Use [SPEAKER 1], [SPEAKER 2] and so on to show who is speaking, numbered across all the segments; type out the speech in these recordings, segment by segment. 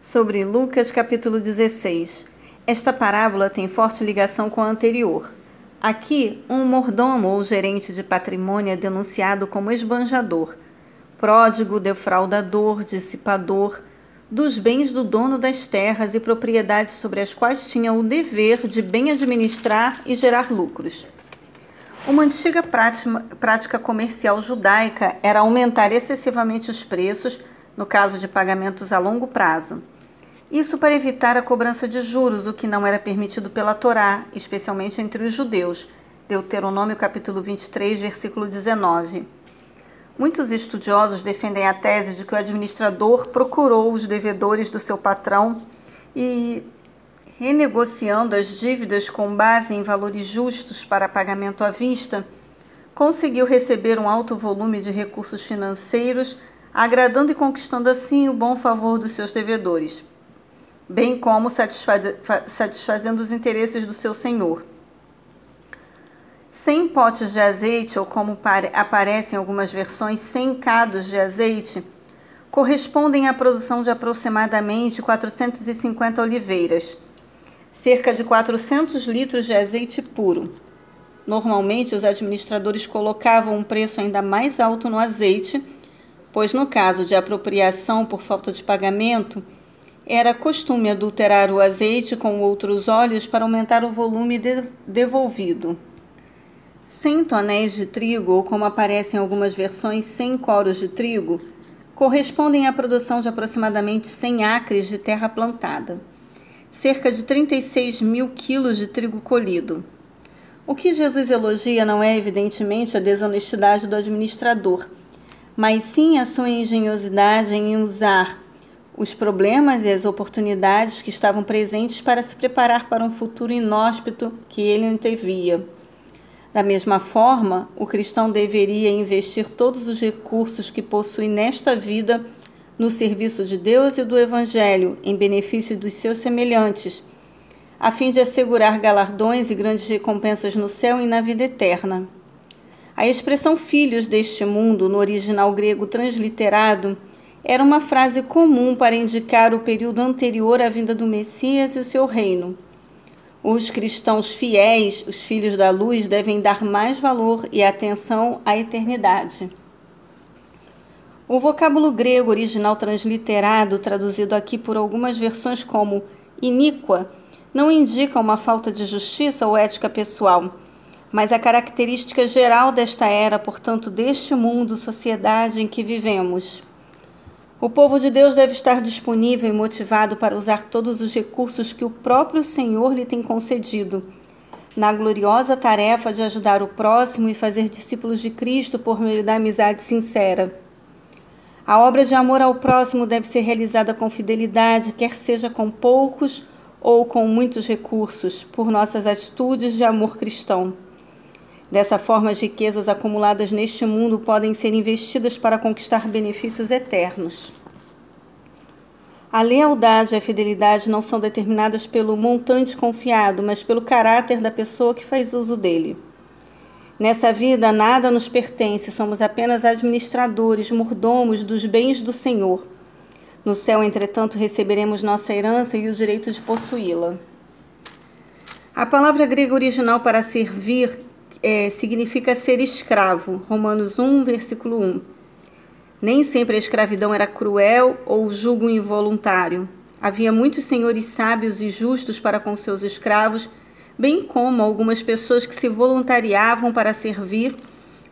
[SPEAKER 1] sobre Lucas capítulo 16. Esta parábola tem forte ligação com a anterior. Aqui, um mordomo ou gerente de patrimônio é denunciado como esbanjador, pródigo, defraudador, dissipador dos bens do dono das terras e propriedades sobre as quais tinha o dever de bem administrar e gerar lucros. Uma antiga prática comercial judaica era aumentar excessivamente os preços no caso de pagamentos a longo prazo. Isso para evitar a cobrança de juros, o que não era permitido pela Torá, especialmente entre os judeus. Deuteronômio capítulo 23, versículo 19. Muitos estudiosos defendem a tese de que o administrador procurou os devedores do seu patrão e renegociando as dívidas com base em valores justos para pagamento à vista, conseguiu receber um alto volume de recursos financeiros, agradando e conquistando assim o bom favor dos seus devedores, bem como satisfazendo os interesses do seu senhor. Cem potes de azeite, ou como aparece em algumas versões, 100 cados de azeite, correspondem à produção de aproximadamente 450 oliveiras cerca de 400 litros de azeite puro. Normalmente, os administradores colocavam um preço ainda mais alto no azeite, pois no caso de apropriação por falta de pagamento, era costume adulterar o azeite com outros óleos para aumentar o volume de devolvido. 100 tonéis de trigo, ou como aparece em algumas versões, 100 coros de trigo, correspondem à produção de aproximadamente 100 acres de terra plantada cerca de 36 mil quilos de trigo colhido. O que Jesus elogia não é, evidentemente, a desonestidade do administrador, mas sim a sua engenhosidade em usar os problemas e as oportunidades que estavam presentes para se preparar para um futuro inóspito que ele antevia. Da mesma forma, o cristão deveria investir todos os recursos que possui nesta vida no serviço de Deus e do Evangelho, em benefício dos seus semelhantes, a fim de assegurar galardões e grandes recompensas no céu e na vida eterna. A expressão filhos deste mundo, no original grego transliterado, era uma frase comum para indicar o período anterior à vinda do Messias e o seu reino. Os cristãos fiéis, os filhos da luz, devem dar mais valor e atenção à eternidade. O vocábulo grego original transliterado, traduzido aqui por algumas versões como iníqua, não indica uma falta de justiça ou ética pessoal, mas a característica geral desta era, portanto, deste mundo, sociedade em que vivemos. O povo de Deus deve estar disponível e motivado para usar todos os recursos que o próprio Senhor lhe tem concedido, na gloriosa tarefa de ajudar o próximo e fazer discípulos de Cristo por meio da amizade sincera. A obra de amor ao próximo deve ser realizada com fidelidade, quer seja com poucos ou com muitos recursos, por nossas atitudes de amor cristão. Dessa forma, as riquezas acumuladas neste mundo podem ser investidas para conquistar benefícios eternos. A lealdade e a fidelidade não são determinadas pelo montante confiado, mas pelo caráter da pessoa que faz uso dele. Nessa vida nada nos pertence, somos apenas administradores, mordomos dos bens do Senhor. No céu, entretanto, receberemos nossa herança e o direito de possuí-la. A palavra grega original para servir é, significa ser escravo. Romanos 1, versículo 1. Nem sempre a escravidão era cruel ou julgo involuntário. Havia muitos senhores sábios e justos para com seus escravos bem como algumas pessoas que se voluntariavam para servir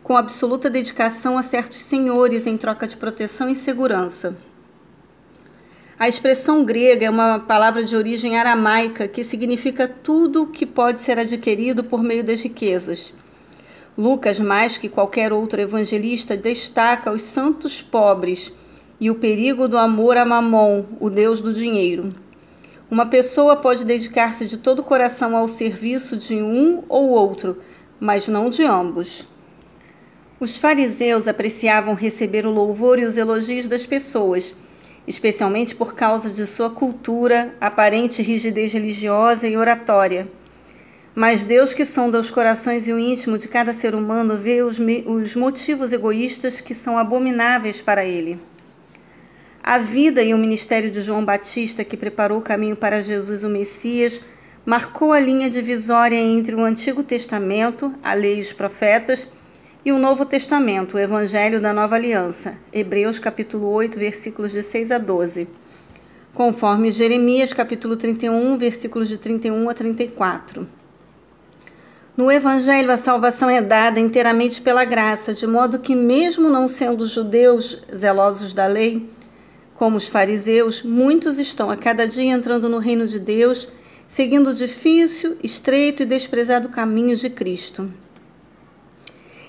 [SPEAKER 1] com absoluta dedicação a certos senhores em troca de proteção e segurança. A expressão grega é uma palavra de origem aramaica que significa tudo o que pode ser adquirido por meio das riquezas. Lucas, mais que qualquer outro evangelista, destaca os santos pobres e o perigo do amor a Mamon, o deus do dinheiro. Uma pessoa pode dedicar-se de todo o coração ao serviço de um ou outro, mas não de ambos. Os fariseus apreciavam receber o louvor e os elogios das pessoas, especialmente por causa de sua cultura, aparente rigidez religiosa e oratória. Mas Deus, que sonda os corações e o íntimo de cada ser humano, vê os, os motivos egoístas que são abomináveis para ele. A vida e o ministério de João Batista, que preparou o caminho para Jesus, o Messias, marcou a linha divisória entre o Antigo Testamento, a lei e os profetas, e o Novo Testamento, o Evangelho da Nova Aliança, Hebreus capítulo 8, versículos de 6 a 12, conforme Jeremias capítulo 31, versículos de 31 a 34. No Evangelho, a salvação é dada inteiramente pela graça, de modo que, mesmo não sendo judeus zelosos da lei, como os fariseus, muitos estão a cada dia entrando no reino de Deus, seguindo o difícil, estreito e desprezado caminho de Cristo.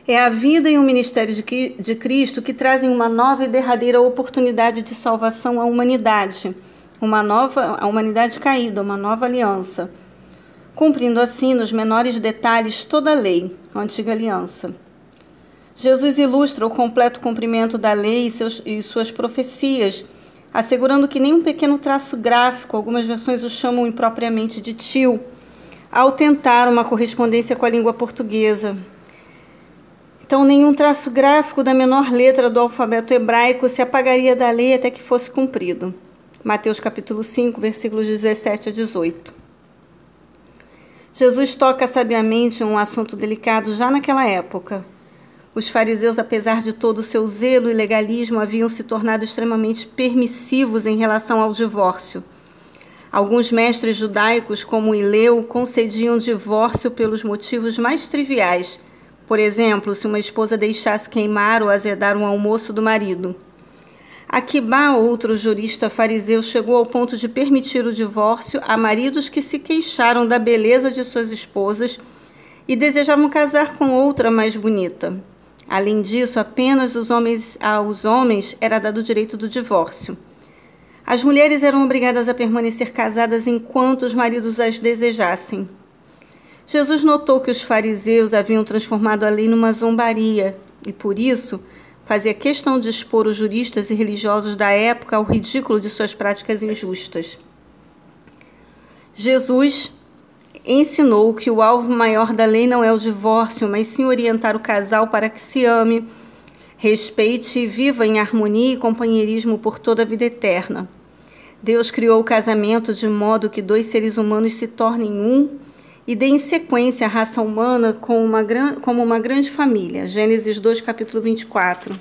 [SPEAKER 1] É a vida e o ministério de Cristo que trazem uma nova e derradeira oportunidade de salvação à humanidade, uma nova, a humanidade caída, uma nova aliança, cumprindo assim nos menores detalhes toda a lei, a antiga aliança. Jesus ilustra o completo cumprimento da lei e, seus, e suas profecias assegurando que nenhum pequeno traço gráfico, algumas versões o chamam impropriamente de tio, ao tentar uma correspondência com a língua portuguesa. Então, nenhum traço gráfico da menor letra do alfabeto hebraico se apagaria da lei até que fosse cumprido. Mateus capítulo 5, versículos 17 a 18. Jesus toca sabiamente um assunto delicado já naquela época os fariseus, apesar de todo o seu zelo e legalismo, haviam se tornado extremamente permissivos em relação ao divórcio. Alguns mestres judaicos, como Ileu, concediam divórcio pelos motivos mais triviais. Por exemplo, se uma esposa deixasse queimar ou azedar um almoço do marido. Aquibá, outro jurista fariseu, chegou ao ponto de permitir o divórcio a maridos que se queixaram da beleza de suas esposas e desejavam casar com outra mais bonita. Além disso, apenas os homens, aos homens era dado o direito do divórcio. As mulheres eram obrigadas a permanecer casadas enquanto os maridos as desejassem. Jesus notou que os fariseus haviam transformado a lei numa zombaria e, por isso, fazia questão de expor os juristas e religiosos da época ao ridículo de suas práticas injustas. Jesus ensinou que o alvo maior da lei não é o divórcio, mas sim orientar o casal para que se ame, respeite e viva em harmonia e companheirismo por toda a vida eterna. Deus criou o casamento de modo que dois seres humanos se tornem um e deem sequência à raça humana como uma, como uma grande família. Gênesis 2, capítulo 24.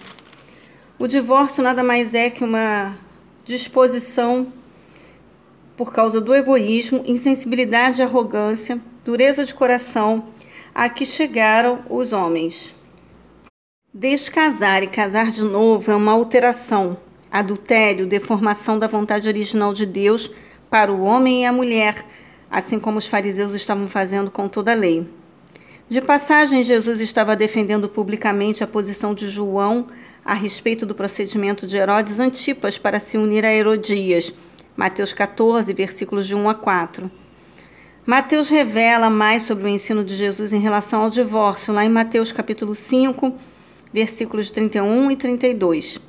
[SPEAKER 1] O divórcio nada mais é que uma disposição por causa do egoísmo, insensibilidade e arrogância, dureza de coração a que chegaram os homens. Descasar e casar de novo é uma alteração, adultério, deformação da vontade original de Deus para o homem e a mulher, assim como os fariseus estavam fazendo com toda a lei. De passagem, Jesus estava defendendo publicamente a posição de João a respeito do procedimento de Herodes Antipas para se unir a Herodias Mateus 14, versículos de 1 a 4. Mateus revela mais sobre o ensino de Jesus em relação ao divórcio, lá em Mateus capítulo 5, versículos 31 e 32.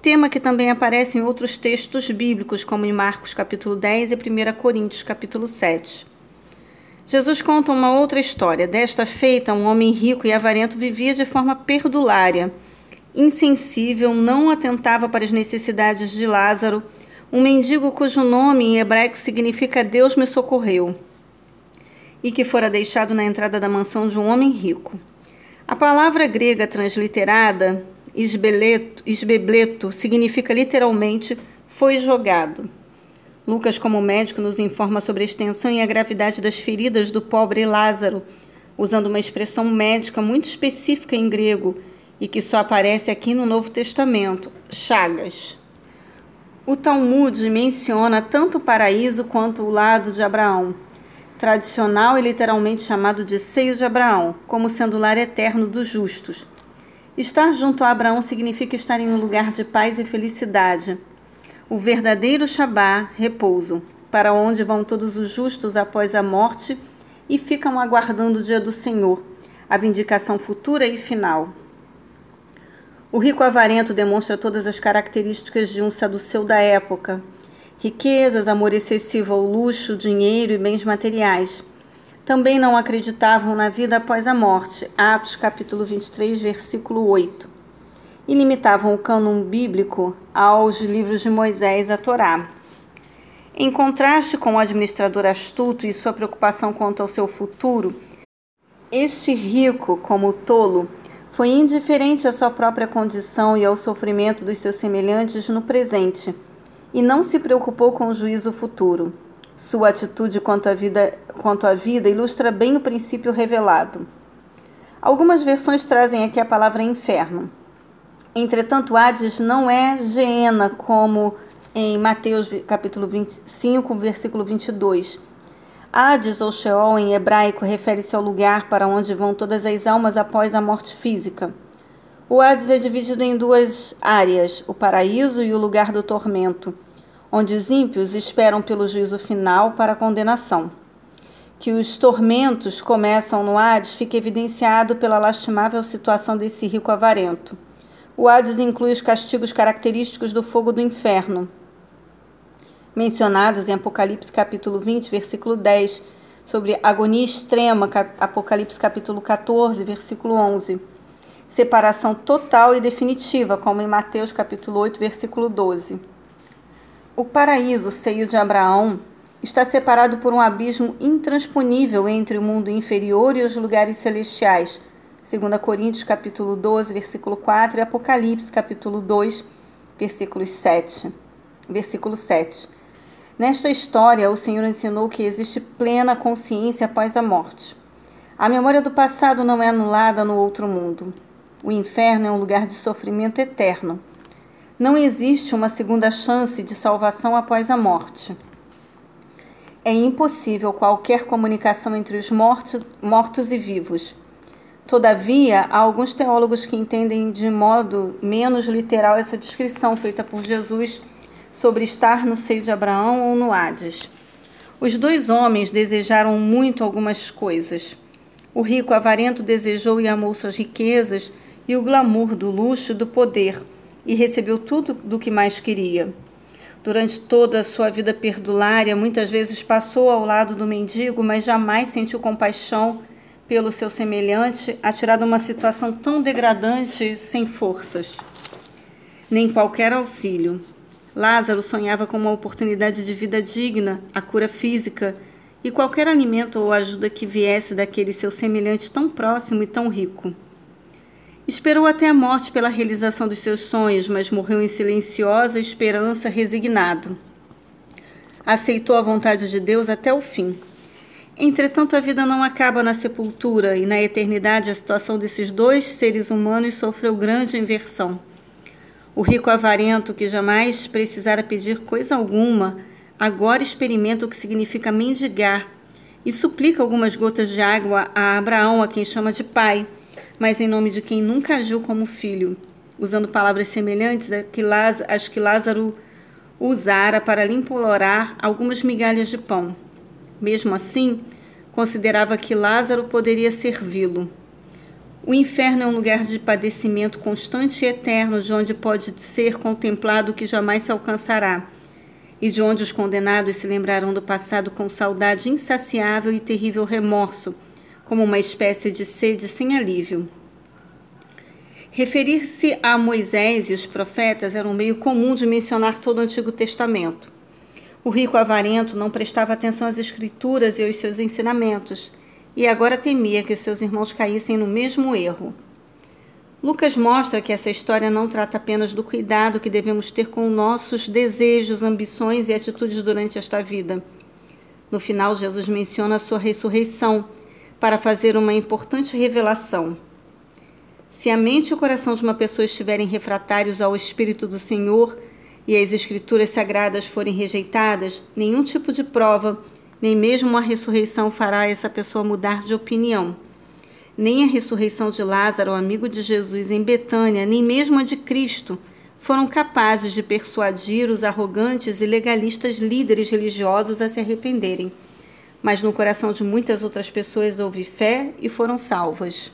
[SPEAKER 1] Tema que também aparece em outros textos bíblicos, como em Marcos capítulo 10 e 1 Coríntios capítulo 7. Jesus conta uma outra história. Desta feita, um homem rico e avarento vivia de forma perdulária. Insensível, não atentava para as necessidades de Lázaro um mendigo cujo nome em hebraico significa Deus me socorreu, e que fora deixado na entrada da mansão de um homem rico. A palavra grega transliterada, isbeleto, isbebleto, significa literalmente foi jogado. Lucas, como médico, nos informa sobre a extensão e a gravidade das feridas do pobre Lázaro, usando uma expressão médica muito específica em grego e que só aparece aqui no Novo Testamento, chagas. O Talmud menciona tanto o paraíso quanto o lado de Abraão, tradicional e literalmente chamado de seio de Abraão, como sendo o lar eterno dos justos. Estar junto a Abraão significa estar em um lugar de paz e felicidade. O verdadeiro Shabá, repouso, para onde vão todos os justos após a morte e ficam aguardando o dia do Senhor, a vindicação futura e final. O rico avarento demonstra todas as características de um saduceu da época: riquezas, amor excessivo ao luxo, dinheiro e bens materiais. Também não acreditavam na vida após a morte. Atos capítulo 23, versículo 8. e limitavam o cânon bíblico aos livros de Moisés, a Torá. Em contraste com o administrador astuto e sua preocupação quanto ao seu futuro, este rico, como tolo, foi indiferente à sua própria condição e ao sofrimento dos seus semelhantes no presente, e não se preocupou com o juízo futuro. Sua atitude quanto à vida, quanto à vida ilustra bem o princípio revelado. Algumas versões trazem aqui a palavra inferno. Entretanto, Hades não é Geena como em Mateus capítulo 25, versículo 22. Hades ou Sheol em hebraico refere-se ao lugar para onde vão todas as almas após a morte física. O Hades é dividido em duas áreas, o paraíso e o lugar do tormento onde os ímpios esperam pelo juízo final para a condenação. Que os tormentos começam no Hades fica evidenciado pela lastimável situação desse rico avarento. O Hades inclui os castigos característicos do fogo do inferno, mencionados em Apocalipse capítulo 20, versículo 10, sobre agonia extrema, Apocalipse capítulo 14, versículo 11. Separação total e definitiva, como em Mateus capítulo 8, versículo 12. O paraíso, seio de Abraão, está separado por um abismo intransponível entre o mundo inferior e os lugares celestiais. 2 Coríntios capítulo 12, versículo 4 e Apocalipse capítulo 2, versículos 7. Versículo 7. Nesta história, o Senhor ensinou que existe plena consciência após a morte. A memória do passado não é anulada no outro mundo. O inferno é um lugar de sofrimento eterno. Não existe uma segunda chance de salvação após a morte. É impossível qualquer comunicação entre os mortos, mortos e vivos. Todavia, há alguns teólogos que entendem de modo menos literal essa descrição feita por Jesus sobre estar no seio de Abraão ou no Hades. Os dois homens desejaram muito algumas coisas. O rico avarento desejou e amou suas riquezas e o glamour do luxo e do poder e recebeu tudo do que mais queria. Durante toda a sua vida perdulária, muitas vezes passou ao lado do mendigo, mas jamais sentiu compaixão pelo seu semelhante, atirado uma situação tão degradante sem forças, nem qualquer auxílio. Lázaro sonhava com uma oportunidade de vida digna, a cura física e qualquer alimento ou ajuda que viesse daquele seu semelhante tão próximo e tão rico. Esperou até a morte pela realização dos seus sonhos, mas morreu em silenciosa esperança, resignado. Aceitou a vontade de Deus até o fim. Entretanto, a vida não acaba na sepultura e na eternidade a situação desses dois seres humanos sofreu grande inversão. O rico avarento, que jamais precisara pedir coisa alguma, agora experimenta o que significa mendigar e suplica algumas gotas de água a Abraão, a quem chama de pai mas em nome de quem nunca agiu como filho, usando palavras semelhantes às que Lázaro usara para lhe implorar algumas migalhas de pão. Mesmo assim, considerava que Lázaro poderia servi-lo. O inferno é um lugar de padecimento constante e eterno, de onde pode ser contemplado o que jamais se alcançará, e de onde os condenados se lembrarão do passado com saudade insaciável e terrível remorso como uma espécie de sede sem alívio. Referir-se a Moisés e os profetas era um meio comum de mencionar todo o Antigo Testamento. O rico avarento não prestava atenção às Escrituras e aos seus ensinamentos, e agora temia que seus irmãos caíssem no mesmo erro. Lucas mostra que essa história não trata apenas do cuidado que devemos ter com nossos desejos, ambições e atitudes durante esta vida. No final, Jesus menciona a sua ressurreição para fazer uma importante revelação. Se a mente e o coração de uma pessoa estiverem refratários ao Espírito do Senhor e as Escrituras sagradas forem rejeitadas, nenhum tipo de prova, nem mesmo uma ressurreição fará essa pessoa mudar de opinião. Nem a ressurreição de Lázaro, amigo de Jesus, em Betânia, nem mesmo a de Cristo, foram capazes de persuadir os arrogantes e legalistas líderes religiosos a se arrependerem mas no coração de muitas outras pessoas houve fé e foram salvas.